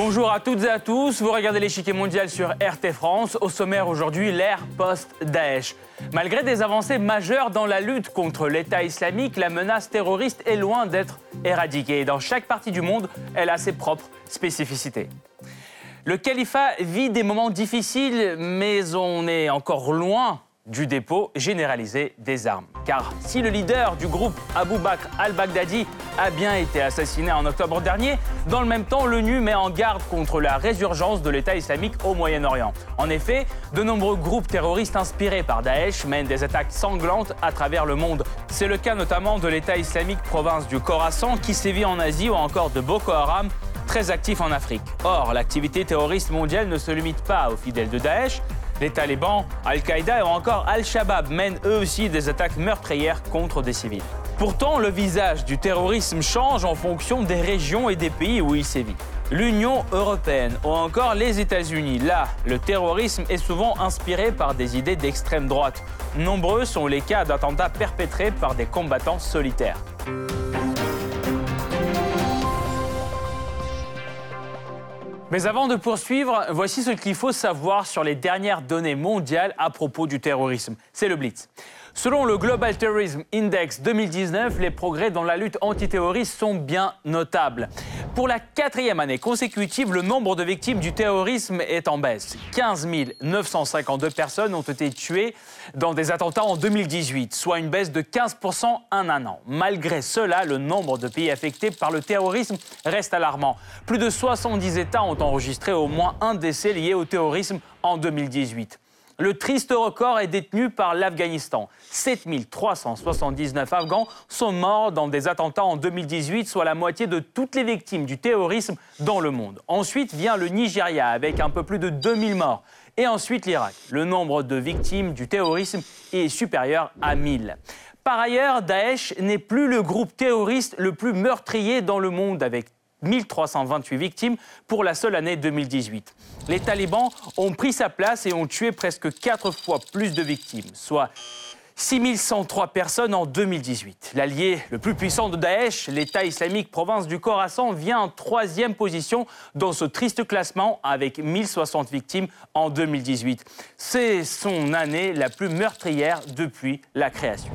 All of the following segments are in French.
Bonjour à toutes et à tous, vous regardez l'échiquier mondial sur RT France. Au sommaire aujourd'hui, l'ère post-Daesh. Malgré des avancées majeures dans la lutte contre l'État islamique, la menace terroriste est loin d'être éradiquée. Dans chaque partie du monde, elle a ses propres spécificités. Le califat vit des moments difficiles, mais on est encore loin du dépôt généralisé des armes. Car si le leader du groupe Abu Bakr al-Baghdadi a bien été assassiné en octobre dernier, dans le même temps, l'ONU met en garde contre la résurgence de l'État islamique au Moyen-Orient. En effet, de nombreux groupes terroristes inspirés par Daesh mènent des attaques sanglantes à travers le monde. C'est le cas notamment de l'État islamique province du Khorasan qui sévit en Asie ou encore de Boko Haram très actif en Afrique. Or, l'activité terroriste mondiale ne se limite pas aux fidèles de Daesh. Les talibans, Al-Qaïda ou encore Al-Shabaab mènent eux aussi des attaques meurtrières contre des civils. Pourtant, le visage du terrorisme change en fonction des régions et des pays où il sévit. L'Union européenne ou encore les États-Unis, là, le terrorisme est souvent inspiré par des idées d'extrême droite. Nombreux sont les cas d'attentats perpétrés par des combattants solitaires. Mais avant de poursuivre, voici ce qu'il faut savoir sur les dernières données mondiales à propos du terrorisme. C'est le Blitz. Selon le Global Terrorism Index 2019, les progrès dans la lutte antiterroriste sont bien notables. Pour la quatrième année consécutive, le nombre de victimes du terrorisme est en baisse. 15 952 personnes ont été tuées dans des attentats en 2018, soit une baisse de 15% en un an. Malgré cela, le nombre de pays affectés par le terrorisme reste alarmant. Plus de 70 États ont enregistré au moins un décès lié au terrorisme en 2018. Le triste record est détenu par l'Afghanistan. 7379 Afghans sont morts dans des attentats en 2018, soit la moitié de toutes les victimes du terrorisme dans le monde. Ensuite vient le Nigeria avec un peu plus de 2000 morts. Et ensuite l'Irak. Le nombre de victimes du terrorisme est supérieur à 1000. Par ailleurs, Daesh n'est plus le groupe terroriste le plus meurtrier dans le monde avec 1328 victimes pour la seule année 2018. Les talibans ont pris sa place et ont tué presque 4 fois plus de victimes, soit 6103 personnes en 2018. L'allié le plus puissant de Daesh, l'État islamique province du Khorasan, vient en troisième position dans ce triste classement avec 1060 victimes en 2018. C'est son année la plus meurtrière depuis la création.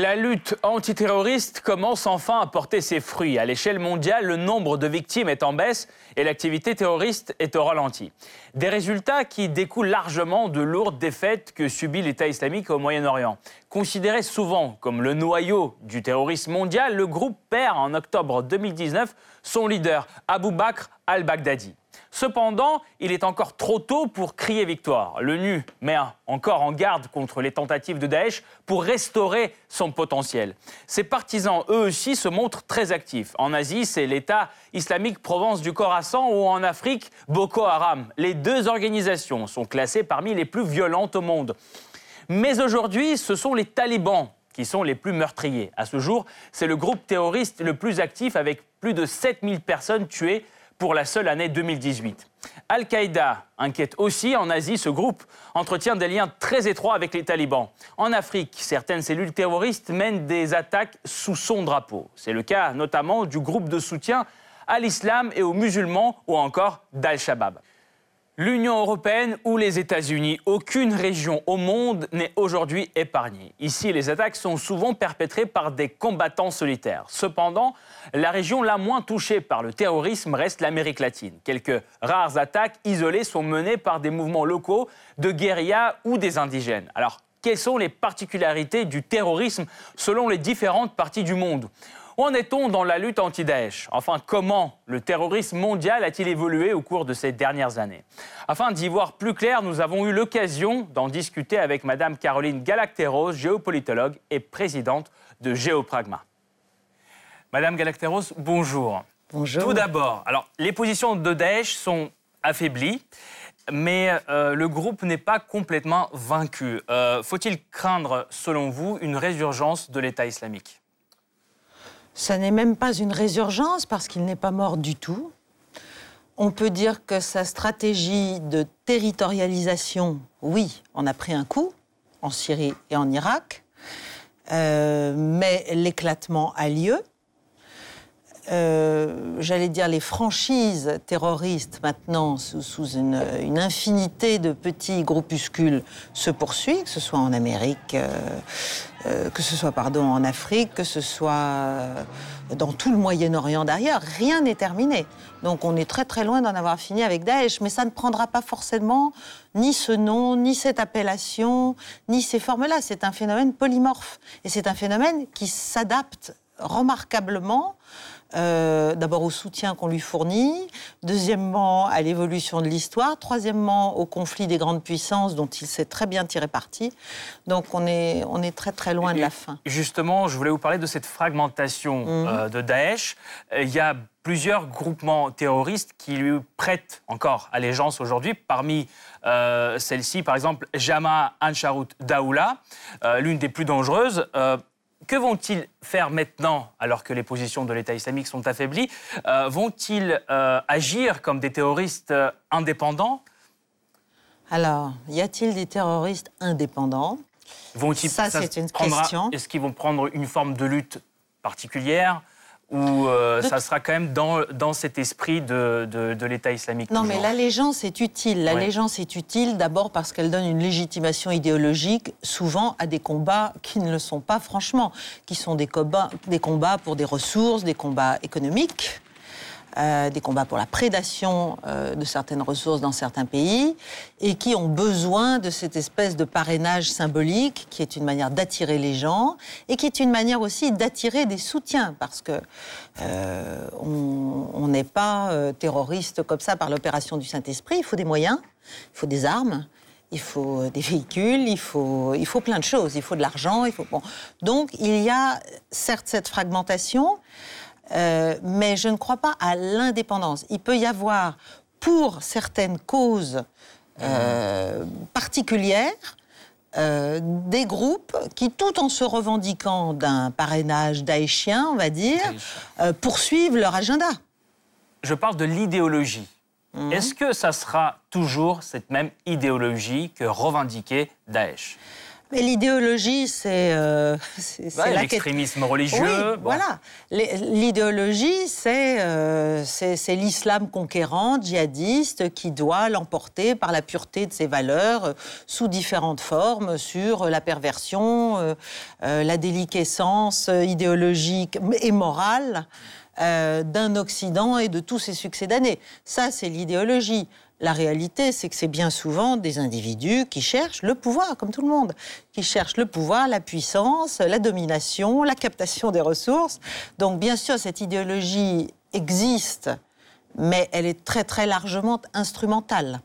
La lutte antiterroriste commence enfin à porter ses fruits. À l'échelle mondiale, le nombre de victimes est en baisse et l'activité terroriste est au ralenti. Des résultats qui découlent largement de lourdes défaites que subit l'État islamique au Moyen-Orient. Considéré souvent comme le noyau du terrorisme mondial, le groupe perd en octobre 2019 son leader, Abu Bakr al-Baghdadi. Cependant, il est encore trop tôt pour crier victoire. L'ONU met encore en garde contre les tentatives de Daesh pour restaurer son potentiel. Ses partisans, eux aussi, se montrent très actifs. En Asie, c'est l'État islamique Provence du Khorasan ou en Afrique, Boko Haram. Les deux organisations sont classées parmi les plus violentes au monde. Mais aujourd'hui, ce sont les talibans qui sont les plus meurtriers. À ce jour, c'est le groupe terroriste le plus actif avec plus de 7000 personnes tuées pour la seule année 2018. Al-Qaïda inquiète aussi en Asie. Ce groupe entretient des liens très étroits avec les talibans. En Afrique, certaines cellules terroristes mènent des attaques sous son drapeau. C'est le cas notamment du groupe de soutien à l'islam et aux musulmans ou encore d'Al-Shabaab. L'Union européenne ou les États-Unis, aucune région au monde n'est aujourd'hui épargnée. Ici, les attaques sont souvent perpétrées par des combattants solitaires. Cependant, la région la moins touchée par le terrorisme reste l'Amérique latine. Quelques rares attaques isolées sont menées par des mouvements locaux de guérilla ou des indigènes. Alors, quelles sont les particularités du terrorisme selon les différentes parties du monde? Où en est-on dans la lutte anti-Daesh? Enfin, comment le terrorisme mondial a-t-il évolué au cours de ces dernières années? Afin d'y voir plus clair, nous avons eu l'occasion d'en discuter avec Madame Caroline Galacteros, géopolitologue et présidente de Géopragma. Madame Galacteros, bonjour. Bonjour. Tout d'abord, alors les positions de Daesh sont affaiblies, mais euh, le groupe n'est pas complètement vaincu. Euh, faut-il craindre, selon vous, une résurgence de l'État islamique? Ça n'est même pas une résurgence parce qu'il n'est pas mort du tout. On peut dire que sa stratégie de territorialisation, oui, on a pris un coup en Syrie et en Irak, euh, mais l'éclatement a lieu. Euh, j'allais dire, les franchises terroristes maintenant sous, une, infinité de petits groupuscules se poursuivent, que ce soit en Amérique, euh, euh, que ce soit pardon, en Afrique, que ce soit dans tout le Moyen-Orient d'ailleurs. Rien n'est terminé. Donc on est très très loin d'en avoir fini avec Daesh, mais ça ne prendra pas forcément ni ce nom, ni cette appellation, ni ces formes-là. C'est un phénomène polymorphe. Et c'est un phénomène qui s'adapte remarquablement euh, d'abord au soutien qu'on lui fournit, deuxièmement à l'évolution de l'histoire, troisièmement au conflit des grandes puissances dont il s'est très bien tiré parti. Donc on est, on est très très loin de la fin. Justement, je voulais vous parler de cette fragmentation mhm. euh, de Daesh. Euh, il y a plusieurs groupements terroristes qui lui prêtent encore allégeance aujourd'hui. Parmi celles-ci, par exemple, Jama Ansharut Daoula, l'une des plus dangereuses. Que vont-ils faire maintenant, alors que les positions de l'État islamique sont affaiblies euh, Vont-ils euh, agir comme des terroristes euh, indépendants? Alors, y a-t-il des terroristes indépendants? Ça, c'est une question. Est-ce qu'ils vont prendre une forme de lutte particulière? Ou euh, ça sera quand même dans, dans cet esprit de, de, l'État islamique Non, mais l'allégeance est utile. L'allégeance est utile d'abord parce qu'elle donne une légitimation idéologique, souvent à des combats qui ne le sont pas franchement, qui sont des combats, des combats pour des ressources, des combats économiques. Euh, des combats pour la prédation euh, de certaines ressources dans certains pays, et qui ont besoin de cette espèce de parrainage symbolique, qui est une manière d'attirer les gens, et qui est une manière aussi d'attirer des soutiens, parce que euh, on n'est pas terroriste comme ça par l'opération du Saint-Esprit, il faut des moyens, il faut des armes, il faut des véhicules, il faut, il faut plein de choses, il faut de l'argent, il faut... Donc il y a certes cette fragmentation, euh, mais je ne crois pas à l'indépendance. Il peut y avoir, pour certaines causes euh, particulières, euh, des groupes qui, tout en se revendiquant d'un parrainage daéchien, on va dire, poursuivent leur agenda. Je parle de l'idéologie. Mhm. Est-ce que ça sera toujours cette même idéologie que revendiquait Daesh? Mais l'idéologie, c'est euh, l'extrémisme religieux. Voilà. L'idéologie, euh, c'est l'islam conquérant, djihadiste, qui doit l'emporter par la pureté de ses valeurs, euh, sous différentes formes, sur la perversion, la déliquescence idéologique et morale d'un Occident et de tous ses succès d'années. Ça, c'est l'idéologie. La réalité, c'est que c'est bien souvent des individus qui cherchent le pouvoir, comme tout le monde, qui cherchent le pouvoir, la puissance, la domination, la captation des ressources. Donc bien sûr, cette idéologie existe, mais elle est très très largement instrumentale.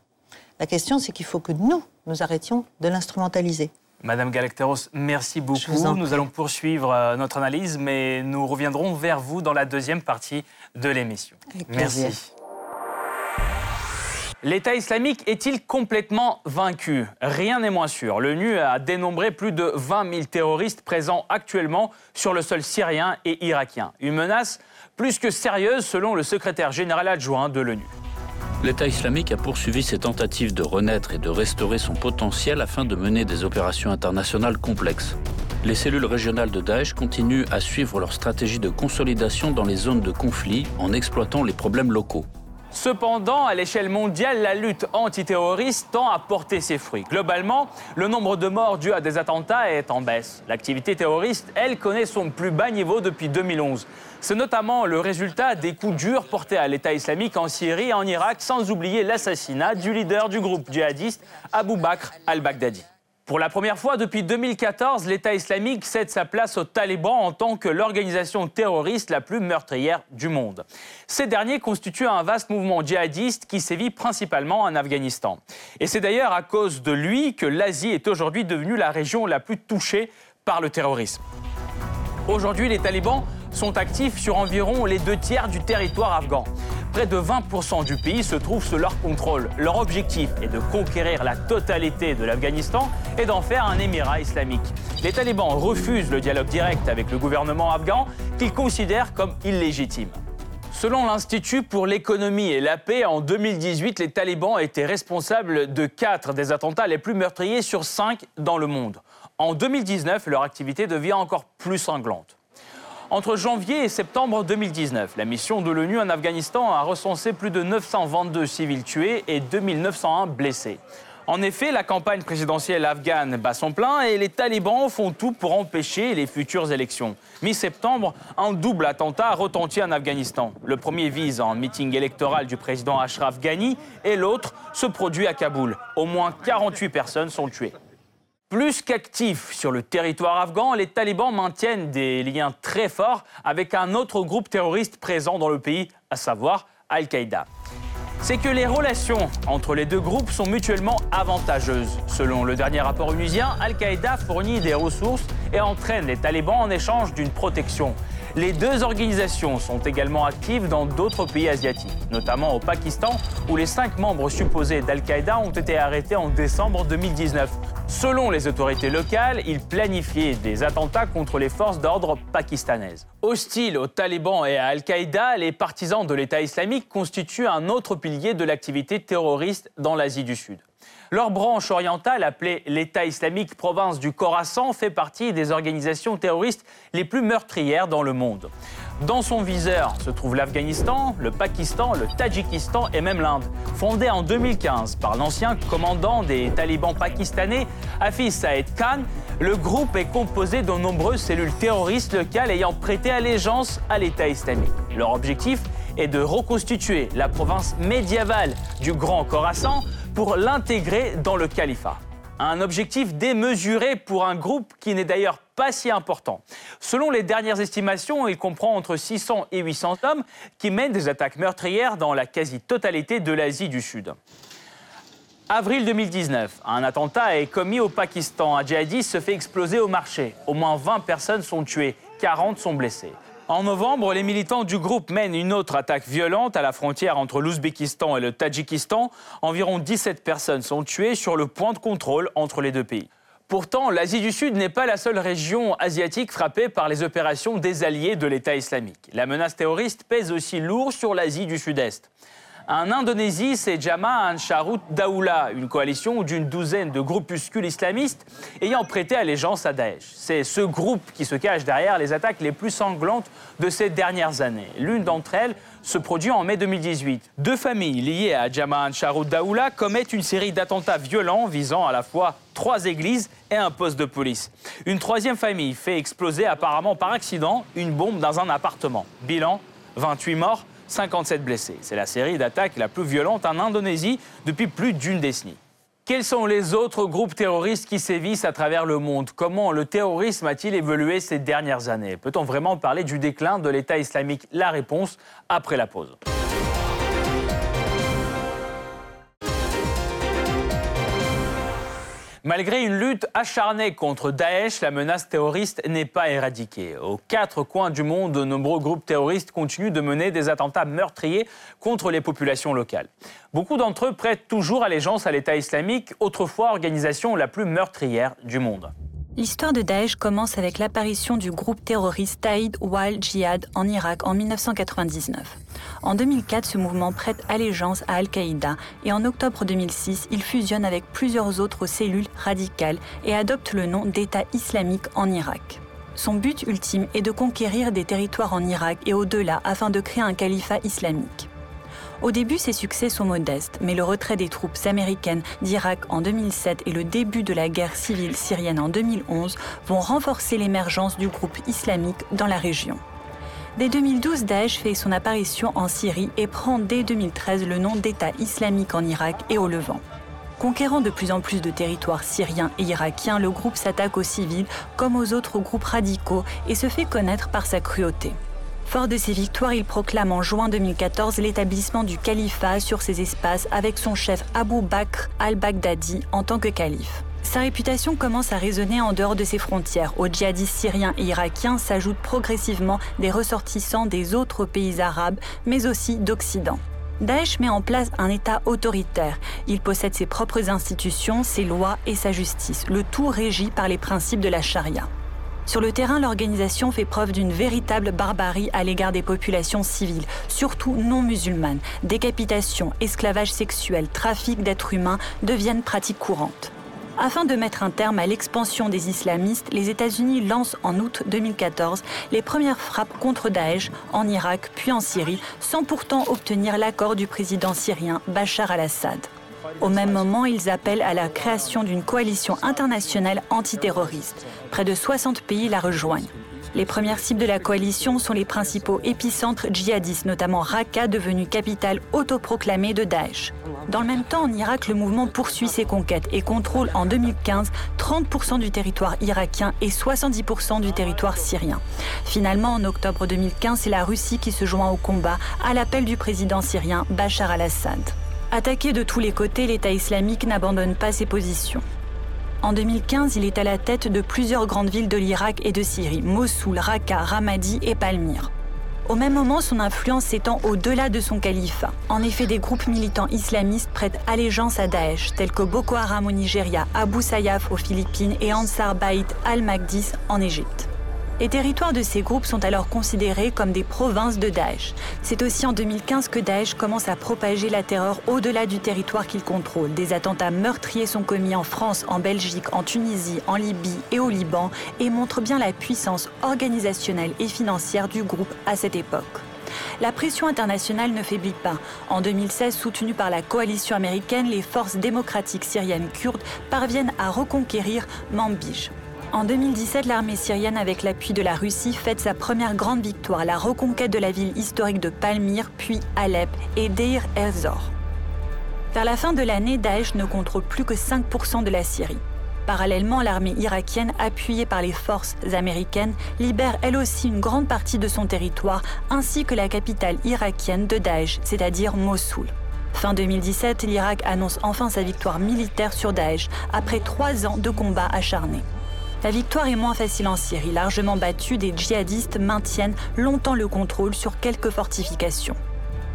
La question, c'est qu'il faut que nous, nous arrêtions de l'instrumentaliser. Madame Galacteros, merci beaucoup. Nous allons poursuivre euh, notre analyse, mais nous reviendrons vers vous dans la deuxième partie de l'émission. Merci. L'État islamique est-il complètement vaincu? Rien n'est moins sûr. L'ONU a dénombré plus de 20 000 terroristes présents actuellement sur le sol syrien et irakien. Une menace plus que sérieuse selon le secrétaire général adjoint de l'ONU. L'État islamique a poursuivi ses tentatives de renaître et de restaurer son potentiel afin de mener des opérations internationales complexes. Les cellules régionales de Daesh continuent à suivre leur stratégie de consolidation dans les zones de conflit en exploitant les problèmes locaux. Cependant, à l'échelle mondiale, la lutte antiterroriste tend à porter ses fruits. Globalement, le nombre de morts dus à des attentats est en baisse. L'activité terroriste, elle, connaît son plus bas niveau depuis 2011. C'est notamment le résultat des coups durs portés à l'État islamique en Syrie et en Irak, sans oublier l'assassinat du leader du groupe djihadiste Abu Bakr al-Baghdadi. Pour la première fois depuis 2014, l'État islamique cède sa place aux talibans en tant que l'organisation terroriste la plus meurtrière du monde. Ces derniers constituent un vaste mouvement djihadiste qui sévit principalement en Afghanistan. Et c'est d'ailleurs à cause de lui que l'Asie est aujourd'hui devenue la région la plus touchée par le terrorisme. Aujourd'hui, les talibans sont actifs sur environ les deux tiers du territoire afghan. Près de 20% du pays se trouve sous leur contrôle. Leur objectif est de conquérir la totalité de l'Afghanistan et d'en faire un émirat islamique. Les talibans refusent le dialogue direct avec le gouvernement afghan qu'ils considèrent comme illégitime. Selon l'Institut pour l'économie et la paix, en 2018, les talibans étaient responsables de 4 des attentats les plus meurtriers sur 5 dans le monde. En 2019, leur activité devient encore plus sanglante. Entre janvier et septembre 2019, la mission de l'ONU en Afghanistan a recensé plus de 922 civils tués et 2901 blessés. En effet, la campagne présidentielle afghane bat son plein et les talibans font tout pour empêcher les futures élections. Mi-septembre, un double attentat a retenti en Afghanistan. Le premier vise un meeting électoral du président Ashraf Ghani et l'autre se produit à Kaboul. Au moins 48 personnes sont tuées. Plus qu'actifs sur le territoire afghan, les talibans maintiennent des liens très forts avec un autre groupe terroriste présent dans le pays, à savoir Al-Qaïda c'est que les relations entre les deux groupes sont mutuellement avantageuses. Selon le dernier rapport onusien, Al-Qaïda fournit des ressources et entraîne les talibans en échange d'une protection. Les deux organisations sont également actives dans d'autres pays asiatiques, notamment au Pakistan, où les cinq membres supposés d'Al-Qaïda ont été arrêtés en décembre 2019. Selon les autorités locales, ils planifiaient des attentats contre les forces d'ordre pakistanaises. Hostiles aux talibans et à Al-Qaïda, les partisans de l'État islamique constituent un autre pilier de l'activité terroriste dans l'Asie du Sud. Leur branche orientale, appelée l'État islamique province du Khorasan, fait partie des organisations terroristes les plus meurtrières dans le monde. Dans son viseur se trouvent l'Afghanistan, le Pakistan, le Tadjikistan et même l'Inde. Fondé en 2015 par l'ancien commandant des talibans pakistanais, Hafiz Saed Khan, le groupe est composé de nombreuses cellules terroristes locales ayant prêté allégeance à l'État islamique. Leur objectif est de reconstituer la province médiévale du Grand Khorasan pour l'intégrer dans le califat. Un objectif démesuré pour un groupe qui n'est d'ailleurs pas si important. Selon les dernières estimations, il comprend entre 600 et 800 hommes qui mènent des attaques meurtrières dans la quasi-totalité de l'Asie du Sud. Avril 2019, un attentat est commis au Pakistan. Un djihadiste se fait exploser au marché. Au moins 20 personnes sont tuées, 40 sont blessées. En novembre, les militants du groupe mènent une autre attaque violente à la frontière entre l'Ouzbékistan et le Tadjikistan. Environ 17 personnes sont tuées sur le point de contrôle entre les deux pays. Pourtant, l'Asie du Sud n'est pas la seule région asiatique frappée par les opérations des alliés de l'État islamique. La menace terroriste pèse aussi lourd sur l'Asie du Sud-Est. En Indonésie, c'est Jamaah Ansharut Daoula, une coalition d'une douzaine de groupuscules islamistes ayant prêté allégeance à Daesh. C'est ce groupe qui se cache derrière les attaques les plus sanglantes de ces dernières années. L'une d'entre elles se produit en mai 2018. Deux familles liées à Jamaah Ansharut Daoula commettent une série d'attentats violents visant à la fois trois églises et un poste de police. Une troisième famille fait exploser apparemment par accident une bombe dans un appartement. Bilan 28 morts 57 blessés. C'est la série d'attaques la plus violente en Indonésie depuis plus d'une décennie. Quels sont les autres groupes terroristes qui sévissent à travers le monde? Comment le terrorisme a-t-il évolué ces dernières années? Peut-on vraiment parler du déclin de l'État islamique? La réponse après la pause. Malgré une lutte acharnée contre Daesh, la menace terroriste n'est pas éradiquée. Aux quatre coins du monde, de nombreux groupes terroristes continuent de mener des attentats meurtriers contre les populations locales. Beaucoup d'entre eux prêtent toujours allégeance à l'État islamique, autrefois organisation la plus meurtrière du monde. L'histoire de Daesh commence avec l'apparition du groupe terroriste Taïd Wal Jihad en Irak en 1999. En 2004, ce mouvement prête allégeance à Al-Qaïda et en octobre 2006, il fusionne avec plusieurs autres cellules radicales et adopte le nom d'État islamique en Irak. Son but ultime est de conquérir des territoires en Irak et au-delà afin de créer un califat islamique. Au début, ses succès sont modestes, mais le retrait des troupes américaines d'Irak en 2007 et le début de la guerre civile syrienne en 2011 vont renforcer l'émergence du groupe islamique dans la région. Dès 2012, Daesh fait son apparition en Syrie et prend dès 2013 le nom d'État islamique en Irak et au Levant. Conquérant de plus en plus de territoires syriens et irakiens, le groupe s'attaque aux civils comme aux autres groupes radicaux et se fait connaître par sa cruauté. Fort de ses victoires, il proclame en juin 2014 l'établissement du califat sur ces espaces avec son chef Abu Bakr al-Baghdadi en tant que calife. Sa réputation commence à résonner en dehors de ses frontières. Aux djihadistes syriens et irakiens s'ajoutent progressivement des ressortissants des autres pays arabes, mais aussi d'Occident. Daesh met en place un État autoritaire. Il possède ses propres institutions, ses lois et sa justice, le tout régi par les principes de la charia. Sur le terrain, l'organisation fait preuve d'une véritable barbarie à l'égard des populations civiles, surtout non musulmanes. Décapitation, esclavage sexuel, trafic d'êtres humains deviennent pratiques courantes. Afin de mettre un terme à l'expansion des islamistes, les États-Unis lancent en août 2014 les premières frappes contre Daesh en Irak puis en Syrie, sans pourtant obtenir l'accord du président syrien Bachar al-Assad. Au même moment, ils appellent à la création d'une coalition internationale antiterroriste. Près de 60 pays la rejoignent. Les premières cibles de la coalition sont les principaux épicentres djihadistes, notamment Raqqa, devenue capitale autoproclamée de Daesh. Dans le même temps, en Irak, le mouvement poursuit ses conquêtes et contrôle en 2015 30% du territoire irakien et 70% du territoire syrien. Finalement, en octobre 2015, c'est la Russie qui se joint au combat à l'appel du président syrien Bachar al-Assad. Attaqué de tous les côtés, l'État islamique n'abandonne pas ses positions. En 2015, il est à la tête de plusieurs grandes villes de l'Irak et de Syrie, Mossoul, Raqqa, Ramadi et Palmyre. Au même moment, son influence s'étend au-delà de son califat. En effet, des groupes militants islamistes prêtent allégeance à Daesh, tels que Boko Haram au Nigeria, Abu Sayyaf aux Philippines et Ansar Bayt al-Magdis en Égypte. Les territoires de ces groupes sont alors considérés comme des provinces de Daesh. C'est aussi en 2015 que Daesh commence à propager la terreur au-delà du territoire qu'il contrôle. Des attentats meurtriers sont commis en France, en Belgique, en Tunisie, en Libye et au Liban et montrent bien la puissance organisationnelle et financière du groupe à cette époque. La pression internationale ne faiblit pas. En 2016, soutenue par la coalition américaine, les forces démocratiques syriennes kurdes parviennent à reconquérir Manbij. En 2017, l'armée syrienne, avec l'appui de la Russie, fête sa première grande victoire, la reconquête de la ville historique de Palmyre, puis Alep et Deir ez-Zor. Vers la fin de l'année, Daesh ne contrôle plus que 5% de la Syrie. Parallèlement, l'armée irakienne, appuyée par les forces américaines, libère elle aussi une grande partie de son territoire, ainsi que la capitale irakienne de Daesh, c'est-à-dire Mossoul. Fin 2017, l'Irak annonce enfin sa victoire militaire sur Daesh, après trois ans de combats acharnés. La victoire est moins facile en Syrie. Largement battue, des djihadistes maintiennent longtemps le contrôle sur quelques fortifications.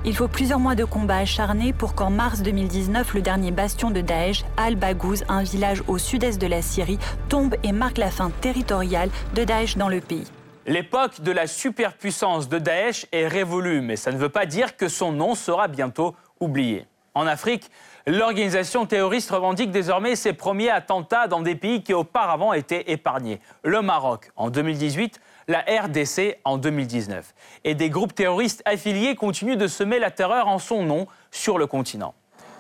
Il faut plusieurs mois de combats acharnés pour qu'en mars 2019, le dernier bastion de Daesh, Al-Baghouz, un village au sud-est de la Syrie, tombe et marque la fin territoriale de Daesh dans le pays. L'époque de la superpuissance de Daesh est révolue, mais ça ne veut pas dire que son nom sera bientôt oublié. En Afrique, L'organisation terroriste revendique désormais ses premiers attentats dans des pays qui auparavant étaient épargnés. Le Maroc en 2018, la RDC en 2019. Et des groupes terroristes affiliés continuent de semer la terreur en son nom sur le continent.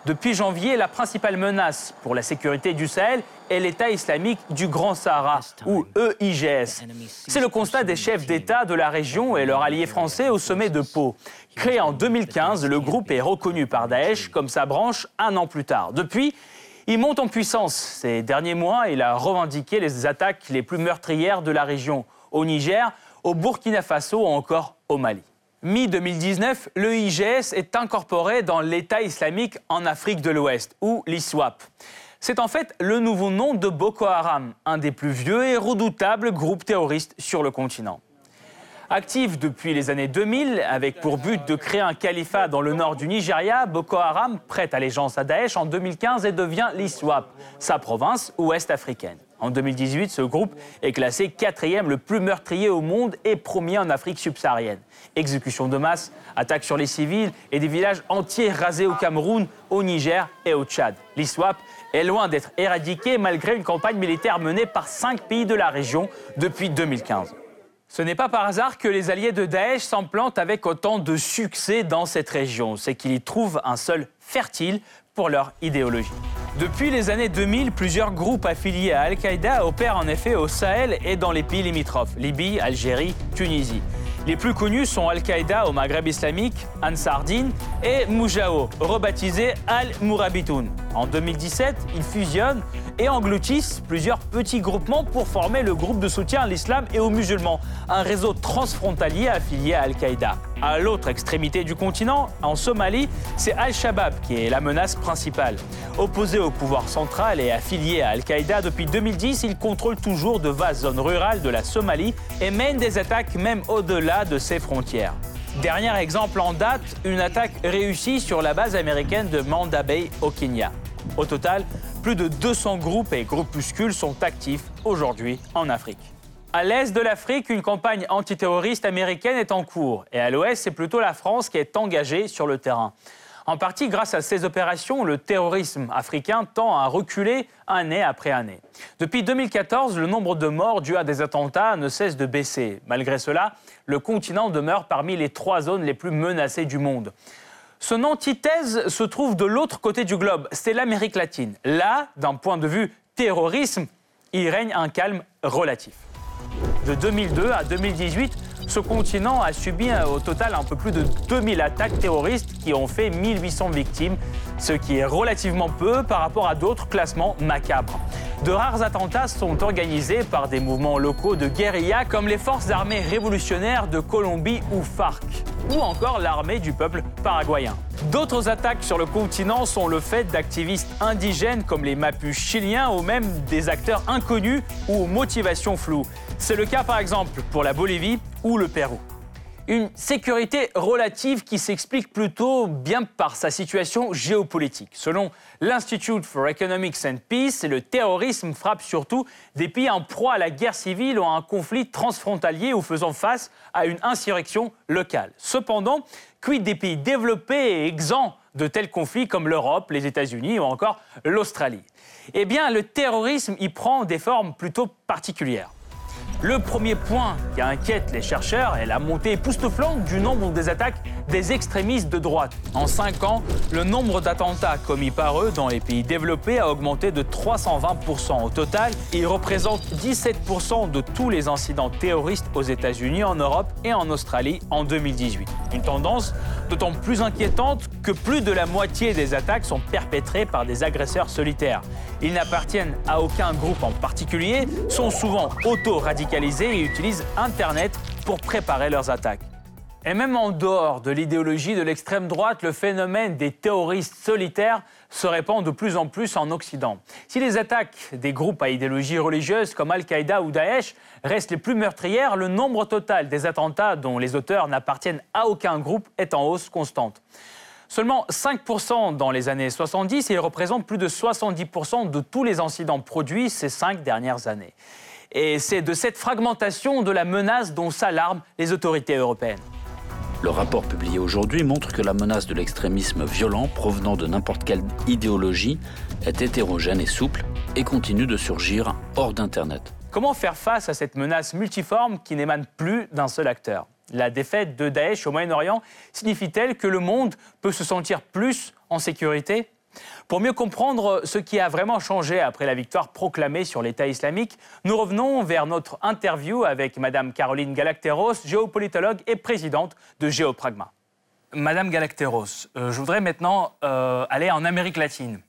Depuis janvier, la principale menace pour la sécurité du Sahel est l'État islamique du Grand Sahara, ou EIGS. C'est le constat des chefs d'État de la région et leurs alliés français au sommet de Pau. Créé en 2015, le groupe est reconnu par Daesh comme sa branche un an plus tard. Depuis, il monte en puissance. Ces derniers mois, il a revendiqué les attaques les plus meurtrières de la région, au Niger, au Burkina Faso ou encore au Mali. Mi-2019, le IGS est incorporé dans l'État islamique en Afrique de l'Ouest, ou l'ISWAP. C'est en fait le nouveau nom de Boko Haram, un des plus vieux et redoutables groupes terroristes sur le continent. Actif depuis les années 2000, avec pour but de créer un califat dans le nord du Nigeria, Boko Haram prête allégeance à Daesh en 2015 et devient l'ISWAP, sa province ouest africaine. En 2018, ce groupe est classé quatrième le plus meurtrier au monde et premier en Afrique subsaharienne. Exécutions de masse, attaques sur les civils et des villages entiers rasés au Cameroun, au Niger et au Tchad. L'ISWAP est loin d'être éradiqué malgré une campagne militaire menée par cinq pays de la région depuis 2015. Ce n'est pas par hasard que les alliés de Daesh s'implantent avec autant de succès dans cette région. C'est qu'ils y trouvent un sol fertile leur idéologie. Depuis les années 2000, plusieurs groupes affiliés à Al-Qaïda opèrent en effet au Sahel et dans les pays limitrophes, Libye, Algérie, Tunisie. Les plus connus sont Al-Qaïda au Maghreb islamique, Ansar Din et Mujao, rebaptisé Al-Mourabitoun. En 2017, ils fusionnent et engloutissent plusieurs petits groupements pour former le groupe de soutien à l'islam et aux musulmans, un réseau transfrontalier affilié à Al-Qaïda. À l'autre extrémité du continent, en Somalie, c'est Al-Shabaab qui est la menace principale. Opposé au pouvoir central et affilié à Al-Qaïda depuis 2010, il contrôle toujours de vastes zones rurales de la Somalie et mène des attaques même au-delà de ses frontières. Dernier exemple en date, une attaque réussie sur la base américaine de Manda Bay au Kenya. Au total, plus de 200 groupes et groupuscules sont actifs aujourd'hui en Afrique. À l'est de l'Afrique, une campagne antiterroriste américaine est en cours. Et à l'ouest, c'est plutôt la France qui est engagée sur le terrain. En partie grâce à ces opérations, le terrorisme africain tend à reculer année après année. Depuis 2014, le nombre de morts dus à des attentats ne cesse de baisser. Malgré cela, le continent demeure parmi les trois zones les plus menacées du monde. Son antithèse se trouve de l'autre côté du globe, c'est l'Amérique latine. Là, d'un point de vue terrorisme, il règne un calme relatif. De 2002 à 2018, ce continent a subi au total un peu plus de 2000 attaques terroristes qui ont fait 1800 victimes, ce qui est relativement peu par rapport à d'autres classements macabres. De rares attentats sont organisés par des mouvements locaux de guérilla comme les forces armées révolutionnaires de Colombie ou FARC, ou encore l'armée du peuple paraguayen. D'autres attaques sur le continent sont le fait d'activistes indigènes comme les Mapuches chiliens ou même des acteurs inconnus ou aux motivations floues. C'est le cas par exemple pour la Bolivie ou le Pérou. Une sécurité relative qui s'explique plutôt bien par sa situation géopolitique. Selon l'Institute for Economics and Peace, le terrorisme frappe surtout des pays en proie à la guerre civile ou à un conflit transfrontalier ou faisant face à une insurrection locale. Cependant, quid des pays développés et exempts de tels conflits comme l'Europe, les États-Unis ou encore l'Australie? Eh bien, le terrorisme y prend des formes plutôt particulières. Le premier point qui inquiète les chercheurs est la montée époustouflante du nombre des attaques des extrémistes de droite. En 5 ans, le nombre d'attentats commis par eux dans les pays développés a augmenté de 320%. Au total, ils représentent 17% de tous les incidents terroristes aux États-Unis, en Europe et en Australie en 2018. Une tendance d'autant plus inquiétante que plus de la moitié des attaques sont perpétrées par des agresseurs solitaires. Ils n'appartiennent à aucun groupe en particulier, sont souvent auto-radicalisés et utilisent Internet pour préparer leurs attaques. Et même en dehors de l'idéologie de l'extrême droite, le phénomène des terroristes solitaires se répand de plus en plus en Occident. Si les attaques des groupes à idéologie religieuse comme Al-Qaïda ou Daesh restent les plus meurtrières, le nombre total des attentats dont les auteurs n'appartiennent à aucun groupe est en hausse constante. Seulement 5% dans les années 70 et il représente plus de 70% de tous les incidents produits ces cinq dernières années. Et c'est de cette fragmentation de la menace dont s'alarment les autorités européennes. Le rapport publié aujourd'hui montre que la menace de l'extrémisme violent provenant de n'importe quelle idéologie est hétérogène et souple et continue de surgir hors d'Internet. Comment faire face à cette menace multiforme qui n'émane plus d'un seul acteur? La défaite de Daesh au Moyen-Orient signifie-t-elle que le monde peut se sentir plus en sécurité? Pour mieux comprendre ce qui a vraiment changé après la victoire proclamée sur l'État islamique, nous revenons vers notre interview avec Madame Caroline Galacteros, géopolitologue et présidente de Géopragma. Madame Galacteros, euh, je voudrais maintenant euh, aller en Amérique latine.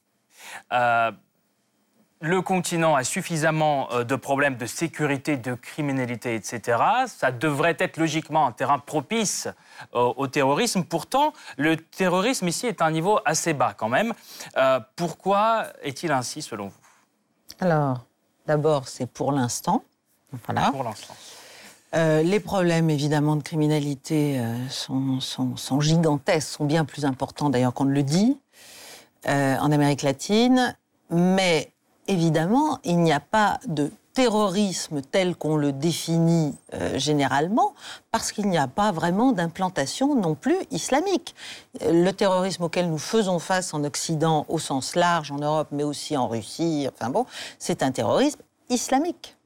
Euh, le continent a suffisamment euh, de problèmes de sécurité, de criminalité, etc. Ça devrait être logiquement un terrain propice euh, au terrorisme. Pourtant, le terrorisme ici est à un niveau assez bas quand même. Euh, pourquoi est-il ainsi selon vous? Alors, d'abord, c'est pour l'instant. Voilà. Pour l'instant. les problèmes, évidemment, de criminalité sont, sont, gigantesques, sont bien plus importants d'ailleurs qu'on ne le dit en Amérique latine. Mais évidemment, il n'y a pas de terrorisme tel qu'on le définit euh, généralement, parce qu'il n'y a pas vraiment d'implantation non plus islamique. Le terrorisme auquel nous faisons face en Occident, au sens large, en Europe, mais aussi en Russie, enfin bon, c'est un terrorisme islamique.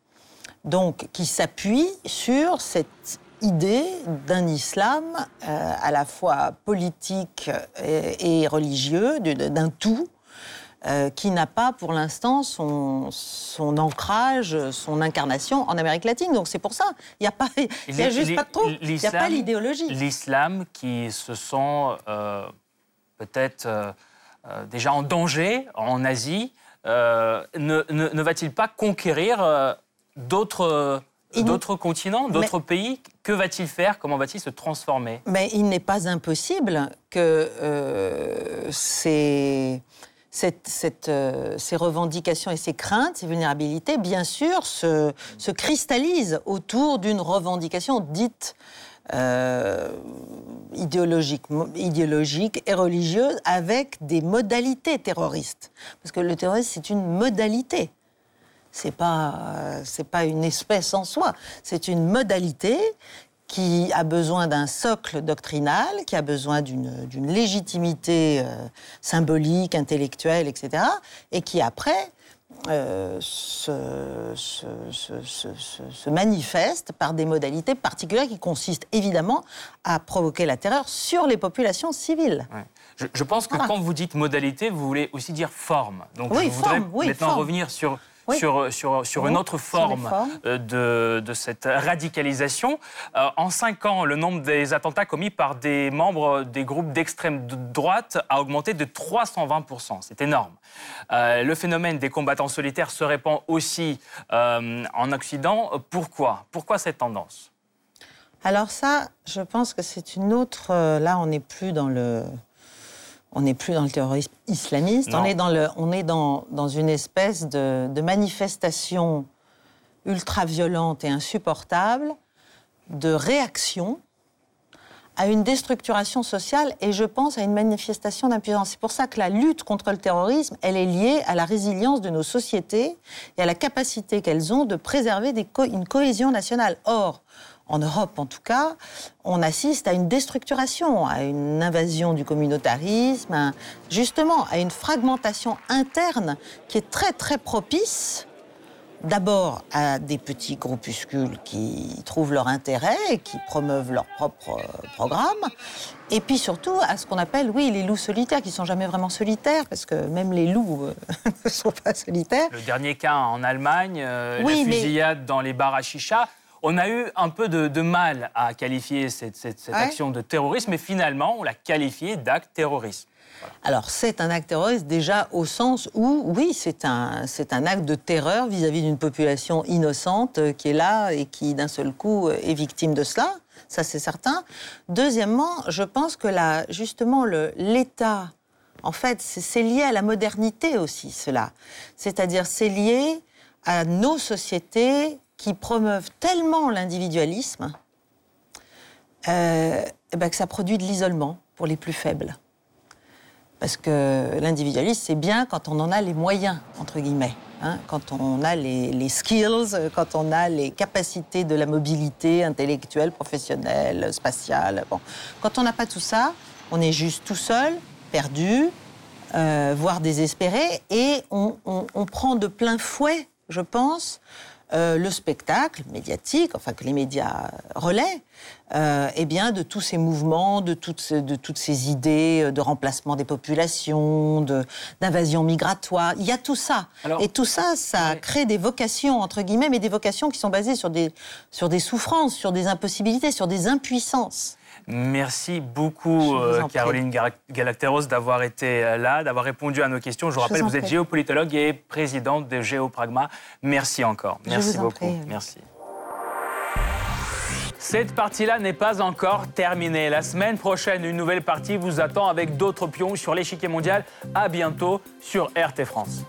Donc, qui s'appuie sur cette idée d'un islam euh, à la fois politique et religieux, d'un tout, euh, qui n'a pas pour l'instant son, son, ancrage, son incarnation en Amérique latine. Donc c'est pour ça, il n'y a, pas, y a juste pas de trop, il n'y a pas l'idéologie. L'islam qui se sent euh, peut-être euh, déjà en danger en Asie, ne, ne, va-t-il pas conquérir d'autres... D'autres continents, d'autres pays, que va-t-il faire? Comment va-t-il se transformer? Mais il n'est pas impossible que ces, euh, ces revendications et ces craintes, ces vulnérabilités, bien sûr, se, cristallisent autour d'une revendication dite euh, idéologique, idéologique et religieuse avec des modalités terroristes. Parce que le terrorisme, c'est une modalité. C'est pas, c'est pas une espèce en soi. C'est une modalité qui a besoin d'un socle doctrinal, qui a besoin d'une légitimité euh, symbolique, intellectuelle, etc., et qui après euh, se, se, manifeste par des modalités particulières qui consistent évidemment à provoquer la terreur sur les populations civiles. Je, pense que quand vous dites modalité, vous voulez aussi dire forme. Donc oui, je voudrais maintenant revenir sur sur, sur, sur une autre forme euh, de, de, cette radicalisation. Euh, en cinq ans, le nombre des attentats commis par des membres des groupes d'extrême droite a augmenté de 320%. C'est énorme. Euh, le phénomène des combattants solitaires se répand aussi en Occident. Pourquoi? Pourquoi cette tendance? Alors ça, je pense que c'est une autre... Là, on n'est plus dans le on n'est plus dans le terrorisme islamiste, on est, dans, le, on est dans, dans une espèce de, de manifestation ultra-violente et insupportable de réaction à une déstructuration sociale et je pense à une manifestation d'impuissance. C'est pour ça que la lutte contre le terrorisme, elle est liée à la résilience de nos sociétés et à la capacité qu'elles ont de préserver des une cohésion nationale. Or, en Europe en tout cas, on assiste à une déstructuration, à une invasion du communautarisme, justement à une fragmentation interne qui est très très propice d'abord à des petits groupuscules qui trouvent leur intérêt et qui promeuvent leur propre euh, programme, et puis surtout à ce qu'on appelle, oui, les loups solitaires, qui sont jamais vraiment solitaires, parce que même les loups euh, ne sont pas solitaires. Le dernier cas en Allemagne, euh, la fusillade dans les bars à chicha, on a eu un peu de, mal à qualifier cette, action de terrorisme, mais finalement, on l'a qualifié d'acte terroriste. Alors, c'est un acte terroriste déjà au sens où, oui, c'est un, un acte de terreur vis-à-vis d'une population innocente euh, qui est là et qui, d'un seul coup, euh, est victime de cela. Ça, c'est certain. Deuxièmement, je pense que là, justement, l'État, en fait, c'est lié à la modernité aussi, cela. C'est-à-dire, c'est lié à nos sociétés qui promeuvent tellement l'individualisme euh, eh ben que ça produit de l'isolement pour les plus faibles. Parce que l'individualisme, c'est bien quand on en a les moyens, entre guillemets. Hein, quand on a les, skills, quand on a les capacités de la mobilité intellectuelle, professionnelle, spatiale. Bon. Quand on n'a pas tout ça, on est juste tout seul, perdu, euh, voire désespéré, et on, on, prend de plein fouet, je pense, euh, le spectacle médiatique, enfin que les médias relaient, euh, eh bien, de tous ces mouvements, de toutes, de toutes ces idées euh, de remplacement des populations, d'invasion migratoire. Il y a tout ça. Et tout ça, ça crée des vocations, entre guillemets, mais des vocations qui sont basées sur des, sur des souffrances, sur des impossibilités, sur des impuissances. Merci beaucoup, euh, Caroline Galacteros, d'avoir été euh, là, d'avoir répondu à nos questions. Je vous rappelle, vous, vous êtes géopolitologue et présidente de Géopragma. Merci encore. Merci beaucoup. Merci. Cette partie-là n'est pas encore terminée. La semaine prochaine, une nouvelle partie vous attend avec d'autres pions sur l'échiquier mondial. À bientôt sur RT France.